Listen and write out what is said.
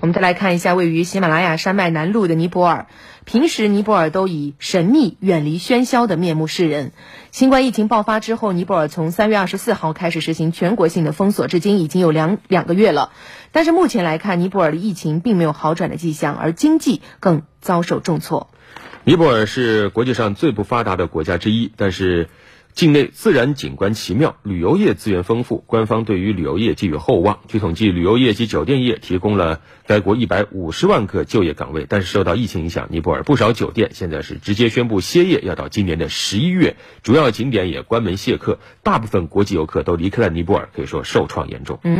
我们再来看一下位于喜马拉雅山脉南麓的尼泊尔。平时尼泊尔都以神秘、远离喧嚣的面目示人。新冠疫情爆发之后，尼泊尔从三月二十四号开始实行全国性的封锁，至今已经有两两个月了。但是目前来看，尼泊尔的疫情并没有好转的迹象，而经济更遭受重挫。尼泊尔是国际上最不发达的国家之一，但是。境内自然景观奇妙，旅游业资源丰富，官方对于旅游业寄予厚望。据统计，旅游业及酒店业提供了该国一百五十万个就业岗位。但是受到疫情影响，尼泊尔不少酒店现在是直接宣布歇业，要到今年的十一月，主要景点也关门谢客，大部分国际游客都离开了尼泊尔，可以说受创严重。嗯。